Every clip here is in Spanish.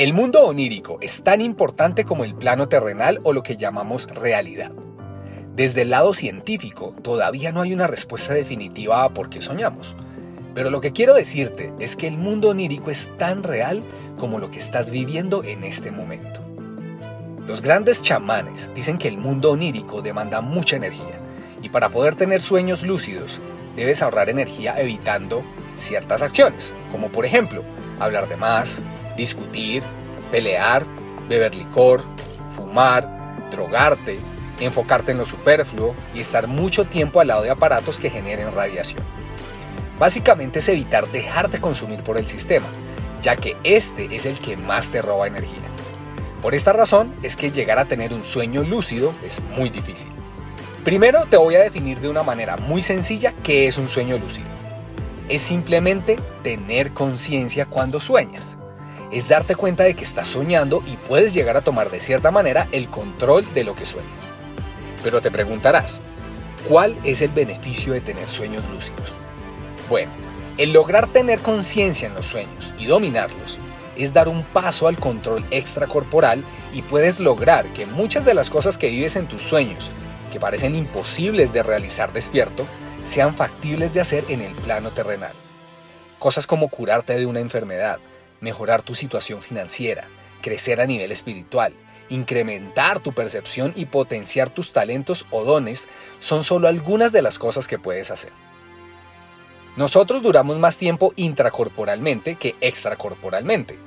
El mundo onírico es tan importante como el plano terrenal o lo que llamamos realidad. Desde el lado científico, todavía no hay una respuesta definitiva a por qué soñamos. Pero lo que quiero decirte es que el mundo onírico es tan real como lo que estás viviendo en este momento. Los grandes chamanes dicen que el mundo onírico demanda mucha energía y para poder tener sueños lúcidos debes ahorrar energía evitando ciertas acciones, como por ejemplo hablar de más, discutir, pelear, beber licor, fumar, drogarte, enfocarte en lo superfluo y estar mucho tiempo al lado de aparatos que generen radiación. Básicamente es evitar dejar de consumir por el sistema, ya que este es el que más te roba energía. Por esta razón es que llegar a tener un sueño lúcido es muy difícil. Primero te voy a definir de una manera muy sencilla qué es un sueño lúcido. Es simplemente tener conciencia cuando sueñas es darte cuenta de que estás soñando y puedes llegar a tomar de cierta manera el control de lo que sueñas. Pero te preguntarás, ¿cuál es el beneficio de tener sueños lúcidos? Bueno, el lograr tener conciencia en los sueños y dominarlos es dar un paso al control extracorporal y puedes lograr que muchas de las cosas que vives en tus sueños, que parecen imposibles de realizar despierto, sean factibles de hacer en el plano terrenal. Cosas como curarte de una enfermedad, mejorar tu situación financiera, crecer a nivel espiritual, incrementar tu percepción y potenciar tus talentos o dones son solo algunas de las cosas que puedes hacer. Nosotros duramos más tiempo intracorporalmente que extracorporalmente,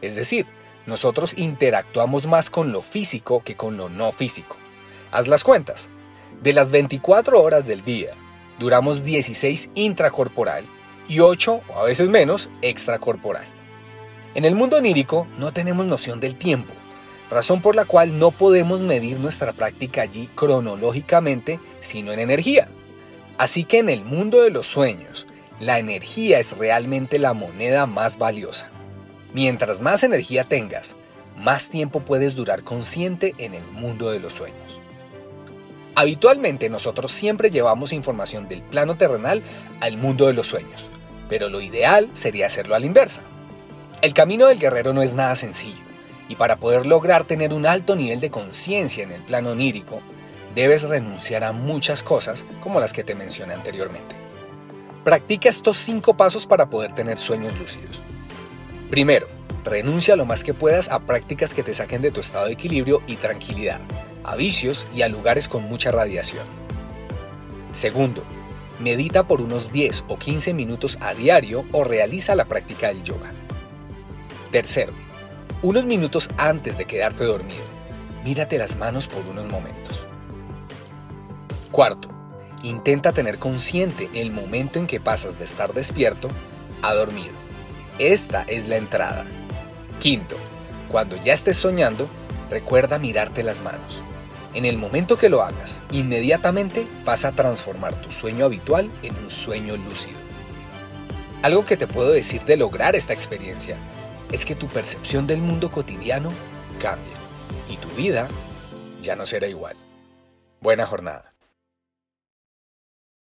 es decir, nosotros interactuamos más con lo físico que con lo no físico. Haz las cuentas. De las 24 horas del día, duramos 16 intracorporal y 8 o a veces menos extracorporal. En el mundo onírico no tenemos noción del tiempo, razón por la cual no podemos medir nuestra práctica allí cronológicamente, sino en energía. Así que en el mundo de los sueños, la energía es realmente la moneda más valiosa. Mientras más energía tengas, más tiempo puedes durar consciente en el mundo de los sueños. Habitualmente nosotros siempre llevamos información del plano terrenal al mundo de los sueños, pero lo ideal sería hacerlo a la inversa. El camino del guerrero no es nada sencillo, y para poder lograr tener un alto nivel de conciencia en el plano onírico, debes renunciar a muchas cosas como las que te mencioné anteriormente. Practica estos cinco pasos para poder tener sueños lúcidos. Primero, renuncia lo más que puedas a prácticas que te saquen de tu estado de equilibrio y tranquilidad, a vicios y a lugares con mucha radiación. Segundo, medita por unos 10 o 15 minutos a diario o realiza la práctica del yoga. Tercero, unos minutos antes de quedarte dormido, mírate las manos por unos momentos. Cuarto, intenta tener consciente el momento en que pasas de estar despierto a dormido. Esta es la entrada. Quinto, cuando ya estés soñando, recuerda mirarte las manos. En el momento que lo hagas, inmediatamente vas a transformar tu sueño habitual en un sueño lúcido. Algo que te puedo decir de lograr esta experiencia es que tu percepción del mundo cotidiano cambia y tu vida ya no será igual. Buena jornada.